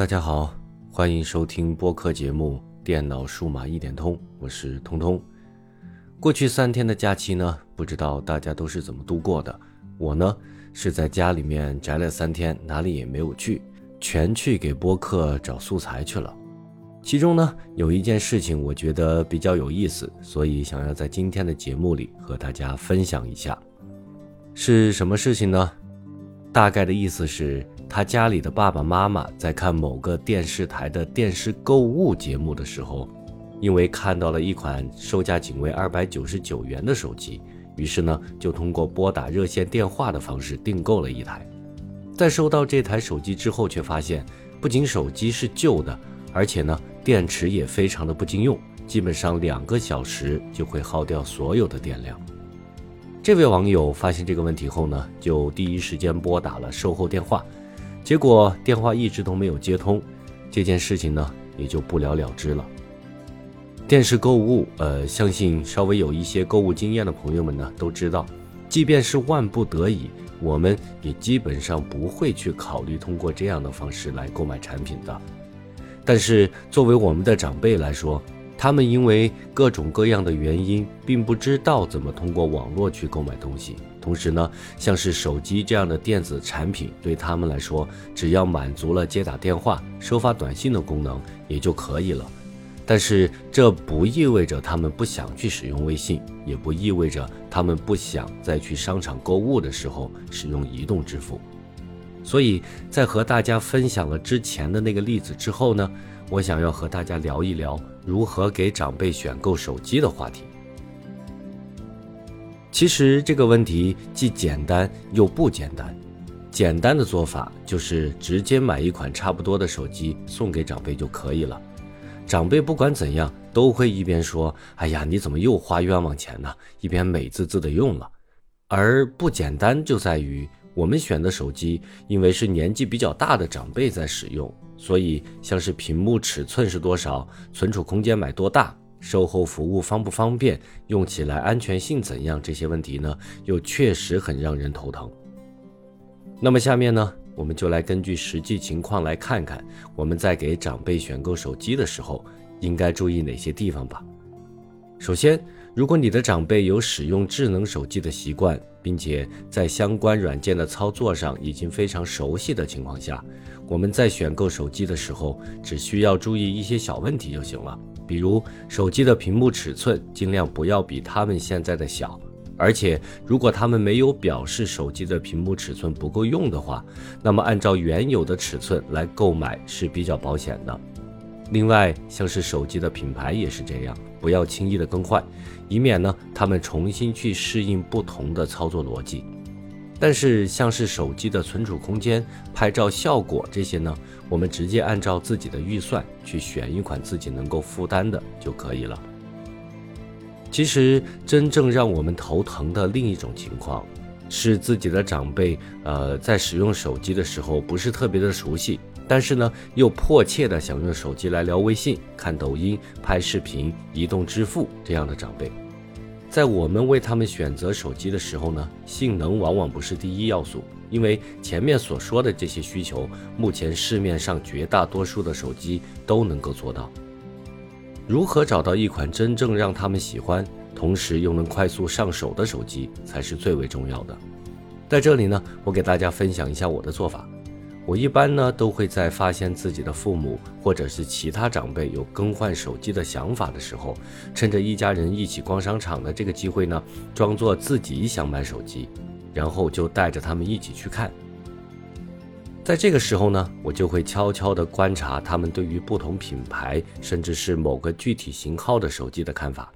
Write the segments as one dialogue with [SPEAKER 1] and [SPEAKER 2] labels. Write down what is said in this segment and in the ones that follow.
[SPEAKER 1] 大家好，欢迎收听播客节目《电脑数码一点通》，我是通通。过去三天的假期呢，不知道大家都是怎么度过的？我呢是在家里面宅了三天，哪里也没有去，全去给播客找素材去了。其中呢有一件事情我觉得比较有意思，所以想要在今天的节目里和大家分享一下。是什么事情呢？大概的意思是。他家里的爸爸妈妈在看某个电视台的电视购物节目的时候，因为看到了一款售价仅为二百九十九元的手机，于是呢就通过拨打热线电话的方式订购了一台。在收到这台手机之后，却发现不仅手机是旧的，而且呢电池也非常的不经用，基本上两个小时就会耗掉所有的电量。这位网友发现这个问题后呢，就第一时间拨打了售后电话。结果电话一直都没有接通，这件事情呢也就不了了之了。电视购物，呃，相信稍微有一些购物经验的朋友们呢都知道，即便是万不得已，我们也基本上不会去考虑通过这样的方式来购买产品的。但是作为我们的长辈来说，他们因为各种各样的原因，并不知道怎么通过网络去购买东西。同时呢，像是手机这样的电子产品，对他们来说，只要满足了接打电话、收发短信的功能也就可以了。但是这不意味着他们不想去使用微信，也不意味着他们不想再去商场购物的时候使用移动支付。所以在和大家分享了之前的那个例子之后呢，我想要和大家聊一聊。如何给长辈选购手机的话题，其实这个问题既简单又不简单。简单的做法就是直接买一款差不多的手机送给长辈就可以了。长辈不管怎样都会一边说：“哎呀，你怎么又花冤枉钱呢？”一边美滋滋的用了。而不简单就在于我们选的手机，因为是年纪比较大的长辈在使用。所以，像是屏幕尺寸是多少，存储空间买多大，售后服务方不方便，用起来安全性怎样，这些问题呢，又确实很让人头疼。那么下面呢，我们就来根据实际情况来看看，我们在给长辈选购手机的时候，应该注意哪些地方吧。首先，如果你的长辈有使用智能手机的习惯，并且在相关软件的操作上已经非常熟悉的情况下，我们在选购手机的时候，只需要注意一些小问题就行了。比如，手机的屏幕尺寸尽量不要比他们现在的小，而且如果他们没有表示手机的屏幕尺寸不够用的话，那么按照原有的尺寸来购买是比较保险的。另外，像是手机的品牌也是这样，不要轻易的更换，以免呢他们重新去适应不同的操作逻辑。但是像是手机的存储空间、拍照效果这些呢，我们直接按照自己的预算去选一款自己能够负担的就可以了。其实真正让我们头疼的另一种情况，是自己的长辈，呃，在使用手机的时候不是特别的熟悉，但是呢又迫切的想用手机来聊微信、看抖音、拍视频、移动支付这样的长辈。在我们为他们选择手机的时候呢，性能往往不是第一要素，因为前面所说的这些需求，目前市面上绝大多数的手机都能够做到。如何找到一款真正让他们喜欢，同时又能快速上手的手机，才是最为重要的。在这里呢，我给大家分享一下我的做法。我一般呢都会在发现自己的父母或者是其他长辈有更换手机的想法的时候，趁着一家人一起逛商场的这个机会呢，装作自己想买手机，然后就带着他们一起去看。在这个时候呢，我就会悄悄地观察他们对于不同品牌甚至是某个具体型号的手机的看法。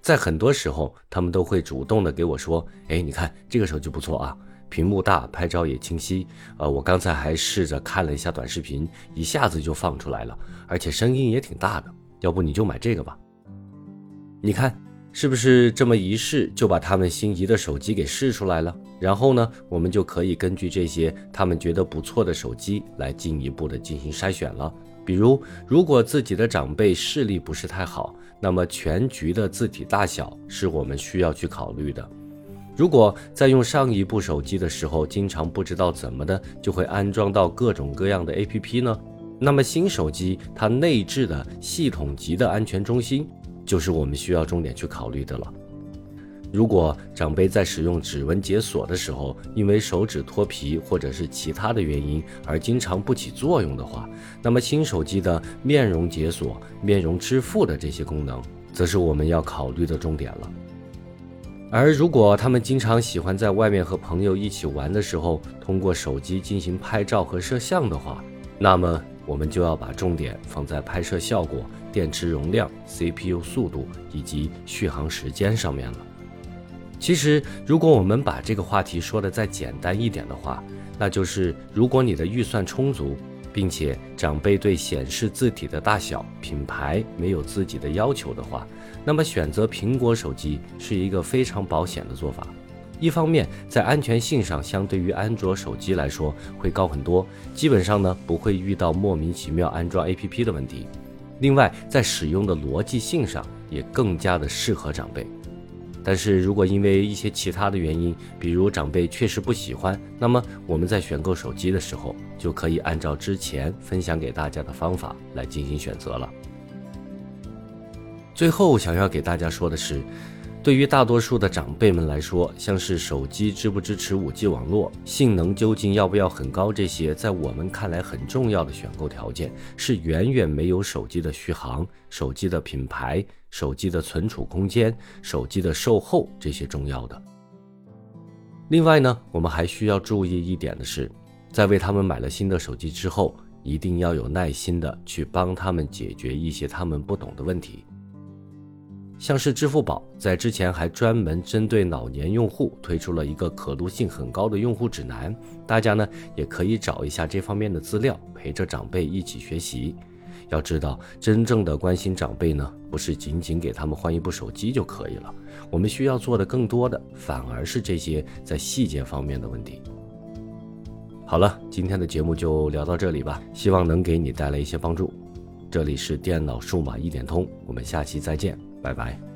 [SPEAKER 1] 在很多时候，他们都会主动的给我说：“哎，你看这个手机不错啊。”屏幕大，拍照也清晰。呃，我刚才还试着看了一下短视频，一下子就放出来了，而且声音也挺大的。要不你就买这个吧？你看是不是这么一试就把他们心仪的手机给试出来了？然后呢，我们就可以根据这些他们觉得不错的手机来进一步的进行筛选了。比如，如果自己的长辈视力不是太好，那么全局的字体大小是我们需要去考虑的。如果在用上一部手机的时候，经常不知道怎么的就会安装到各种各样的 APP 呢？那么新手机它内置的系统级的安全中心，就是我们需要重点去考虑的了。如果长辈在使用指纹解锁的时候，因为手指脱皮或者是其他的原因而经常不起作用的话，那么新手机的面容解锁、面容支付的这些功能，则是我们要考虑的重点了。而如果他们经常喜欢在外面和朋友一起玩的时候，通过手机进行拍照和摄像的话，那么我们就要把重点放在拍摄效果、电池容量、CPU 速度以及续航时间上面了。其实，如果我们把这个话题说的再简单一点的话，那就是如果你的预算充足，并且长辈对显示字体的大小、品牌没有自己的要求的话，那么选择苹果手机是一个非常保险的做法。一方面，在安全性上相对于安卓手机来说会高很多，基本上呢不会遇到莫名其妙安装 APP 的问题。另外，在使用的逻辑性上也更加的适合长辈。但是如果因为一些其他的原因，比如长辈确实不喜欢，那么我们在选购手机的时候，就可以按照之前分享给大家的方法来进行选择了。最后想要给大家说的是，对于大多数的长辈们来说，像是手机支不支持 5G 网络、性能究竟要不要很高这些，在我们看来很重要的选购条件，是远远没有手机的续航、手机的品牌。手机的存储空间、手机的售后这些重要的。另外呢，我们还需要注意一点的是，在为他们买了新的手机之后，一定要有耐心的去帮他们解决一些他们不懂的问题。像是支付宝在之前还专门针对老年用户推出了一个可读性很高的用户指南，大家呢也可以找一下这方面的资料，陪着长辈一起学习。要知道，真正的关心长辈呢，不是仅仅给他们换一部手机就可以了。我们需要做的更多的，反而是这些在细节方面的问题。好了，今天的节目就聊到这里吧，希望能给你带来一些帮助。这里是电脑数码一点通，我们下期再见，拜拜。